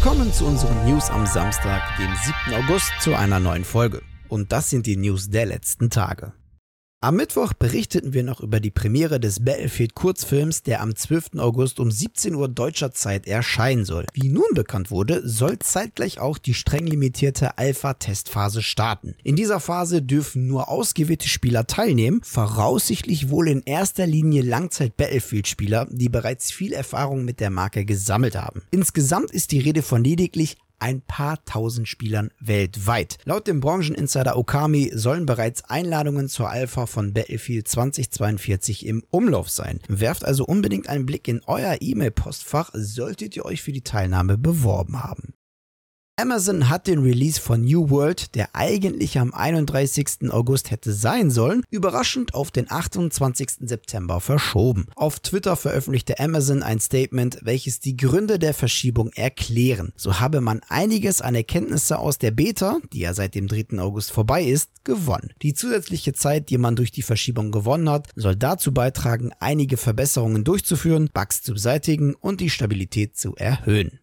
Willkommen zu unseren News am Samstag, dem 7. August, zu einer neuen Folge. Und das sind die News der letzten Tage. Am Mittwoch berichteten wir noch über die Premiere des Battlefield Kurzfilms, der am 12. August um 17 Uhr deutscher Zeit erscheinen soll. Wie nun bekannt wurde, soll zeitgleich auch die streng limitierte Alpha-Testphase starten. In dieser Phase dürfen nur ausgewählte Spieler teilnehmen, voraussichtlich wohl in erster Linie Langzeit-Battlefield-Spieler, die bereits viel Erfahrung mit der Marke gesammelt haben. Insgesamt ist die Rede von lediglich ein paar tausend Spielern weltweit. Laut dem Brancheninsider Okami sollen bereits Einladungen zur Alpha von Battlefield 2042 im Umlauf sein. Werft also unbedingt einen Blick in euer E-Mail-Postfach, solltet ihr euch für die Teilnahme beworben haben. Amazon hat den Release von New World, der eigentlich am 31. August hätte sein sollen, überraschend auf den 28. September verschoben. Auf Twitter veröffentlichte Amazon ein Statement, welches die Gründe der Verschiebung erklären. So habe man einiges an Erkenntnisse aus der Beta, die ja seit dem 3. August vorbei ist, gewonnen. Die zusätzliche Zeit, die man durch die Verschiebung gewonnen hat, soll dazu beitragen, einige Verbesserungen durchzuführen, Bugs zu beseitigen und die Stabilität zu erhöhen.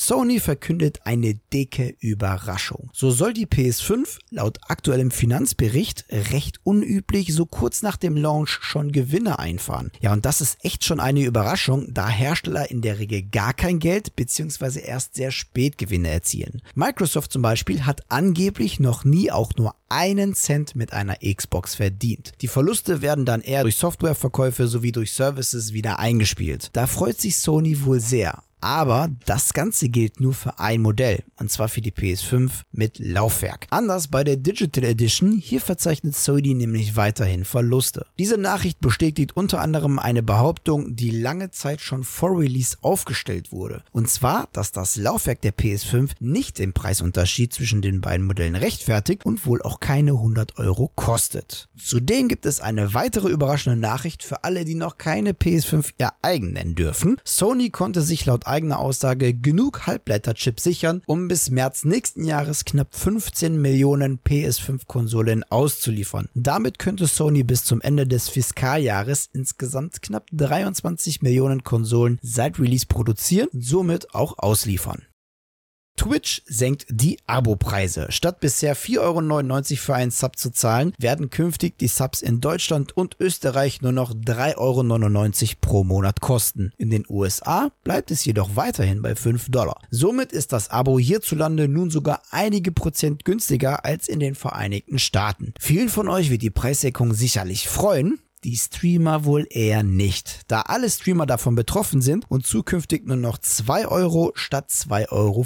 Sony verkündet eine dicke Überraschung. So soll die PS5 laut aktuellem Finanzbericht recht unüblich so kurz nach dem Launch schon Gewinne einfahren. Ja, und das ist echt schon eine Überraschung, da Hersteller in der Regel gar kein Geld bzw. erst sehr spät Gewinne erzielen. Microsoft zum Beispiel hat angeblich noch nie auch nur einen Cent mit einer Xbox verdient. Die Verluste werden dann eher durch Softwareverkäufe sowie durch Services wieder eingespielt. Da freut sich Sony wohl sehr. Aber das Ganze gilt nur für ein Modell, und zwar für die PS5 mit Laufwerk. Anders bei der Digital Edition, hier verzeichnet Sony nämlich weiterhin Verluste. Diese Nachricht bestätigt unter anderem eine Behauptung, die lange Zeit schon vor Release aufgestellt wurde. Und zwar, dass das Laufwerk der PS5 nicht den Preisunterschied zwischen den beiden Modellen rechtfertigt und wohl auch keine 100 Euro kostet. Zudem gibt es eine weitere überraschende Nachricht für alle, die noch keine PS5 ihr eigen nennen dürfen. Sony konnte sich laut eigener Aussage genug Halbleiterchips sichern, um bis März nächsten Jahres knapp 15 Millionen PS5-Konsolen auszuliefern. Damit könnte Sony bis zum Ende des Fiskaljahres insgesamt knapp 23 Millionen Konsolen seit Release produzieren und somit auch ausliefern. Twitch senkt die Abo-Preise. Statt bisher 4,99 Euro für einen Sub zu zahlen, werden künftig die Subs in Deutschland und Österreich nur noch 3,99 Euro pro Monat kosten. In den USA bleibt es jedoch weiterhin bei 5 Dollar. Somit ist das Abo hierzulande nun sogar einige Prozent günstiger als in den Vereinigten Staaten. Vielen von euch wird die Preissenkung sicherlich freuen, die Streamer wohl eher nicht, da alle Streamer davon betroffen sind und zukünftig nur noch 2 Euro statt 2,50 Euro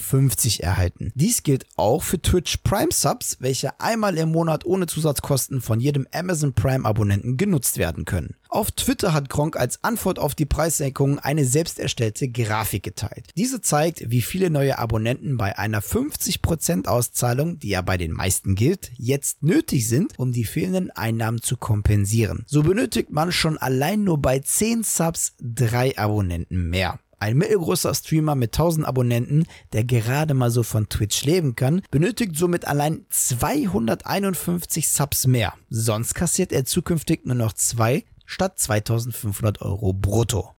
erhalten. Dies gilt auch für Twitch Prime Subs, welche einmal im Monat ohne Zusatzkosten von jedem Amazon Prime Abonnenten genutzt werden können. Auf Twitter hat Gronk als Antwort auf die Preissenkung eine selbst erstellte Grafik geteilt. Diese zeigt, wie viele neue Abonnenten bei einer 50% Auszahlung, die ja bei den meisten gilt, jetzt nötig sind, um die fehlenden Einnahmen zu kompensieren. So benötigt man schon allein nur bei 10 Subs drei Abonnenten mehr. Ein mittelgroßer Streamer mit 1000 Abonnenten, der gerade mal so von Twitch leben kann, benötigt somit allein 251 Subs mehr. Sonst kassiert er zukünftig nur noch zwei statt 2500 Euro brutto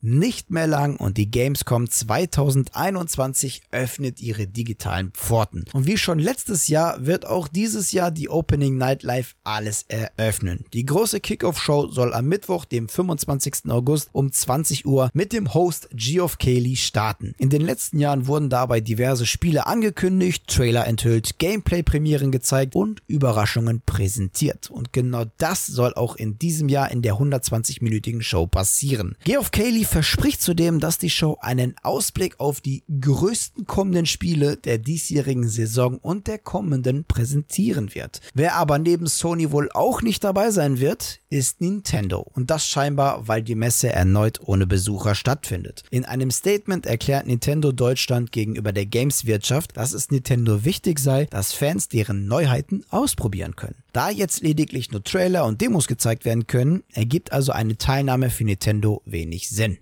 nicht mehr lang und die Gamescom 2021 öffnet ihre digitalen Pforten. Und wie schon letztes Jahr wird auch dieses Jahr die Opening Night Live alles eröffnen. Die große Kickoff-Show soll am Mittwoch, dem 25. August um 20 Uhr mit dem Host Geoff Cayley starten. In den letzten Jahren wurden dabei diverse Spiele angekündigt, Trailer enthüllt, Gameplay-Premieren gezeigt und Überraschungen präsentiert. Und genau das soll auch in diesem Jahr in der 120-minütigen Show passieren. Geoff Cayley verspricht zudem, dass die Show einen Ausblick auf die größten kommenden Spiele der diesjährigen Saison und der kommenden präsentieren wird. Wer aber neben Sony wohl auch nicht dabei sein wird, ist Nintendo. Und das scheinbar, weil die Messe erneut ohne Besucher stattfindet. In einem Statement erklärt Nintendo Deutschland gegenüber der Gameswirtschaft, dass es Nintendo wichtig sei, dass Fans deren Neuheiten ausprobieren können. Da jetzt lediglich nur Trailer und Demos gezeigt werden können, ergibt also eine Teilnahme für Nintendo wenig Sinn.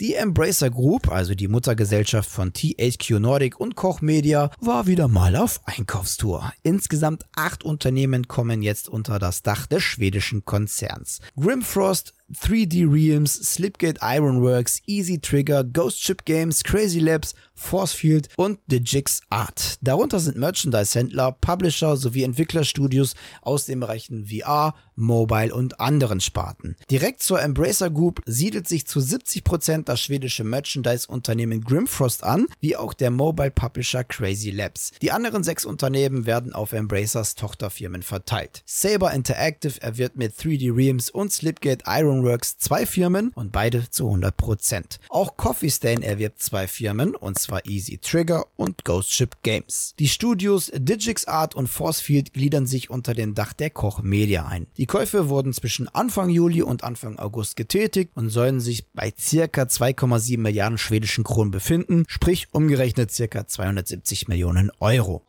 Die Embracer Group, also die Muttergesellschaft von THQ Nordic und Koch Media, war wieder mal auf Einkaufstour. Insgesamt acht Unternehmen kommen jetzt unter das Dach des schwedischen Konzerns. Grimfrost, 3D Realms, Slipgate Ironworks, Easy Trigger, Ghost Ship Games, Crazy Labs, Forcefield und Digix Art. Darunter sind Merchandise-Händler, Publisher sowie Entwicklerstudios aus den Bereichen VR, Mobile und anderen Sparten. Direkt zur Embracer Group siedelt sich zu 70% das schwedische Merchandise-Unternehmen Grimfrost an, wie auch der Mobile Publisher Crazy Labs. Die anderen sechs Unternehmen werden auf Embracers Tochterfirmen verteilt. Saber Interactive erwirbt mit 3D Realms und Slipgate Ironworks zwei Firmen und beide zu 100%. Auch Coffee Stain erwirbt zwei Firmen und zwar Easy Trigger und Ghost Ship Games. Die Studios Digix Art und Forcefield gliedern sich unter dem Dach der Koch Media ein. Die Käufe wurden zwischen Anfang Juli und Anfang August getätigt und sollen sich bei circa 2,7 Milliarden schwedischen Kronen befinden, sprich umgerechnet circa 270 Millionen Euro.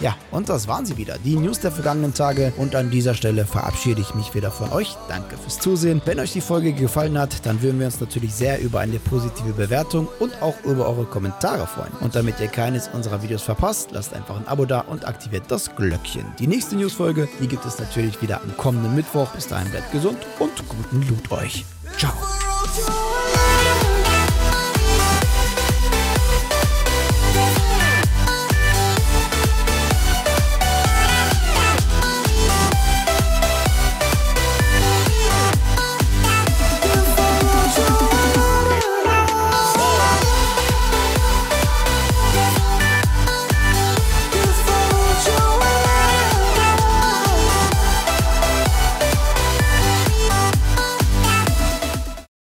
Ja, und das waren sie wieder, die News der vergangenen Tage. Und an dieser Stelle verabschiede ich mich wieder von euch. Danke fürs Zusehen. Wenn euch die Folge gefallen hat, dann würden wir uns natürlich sehr über eine positive Bewertung und auch über eure Kommentare freuen. Und damit ihr keines unserer Videos verpasst, lasst einfach ein Abo da und aktiviert das Glöckchen. Die nächste Newsfolge, die gibt es natürlich wieder am kommenden Mittwoch. Bis dahin bleibt gesund und guten Loot euch. Ciao.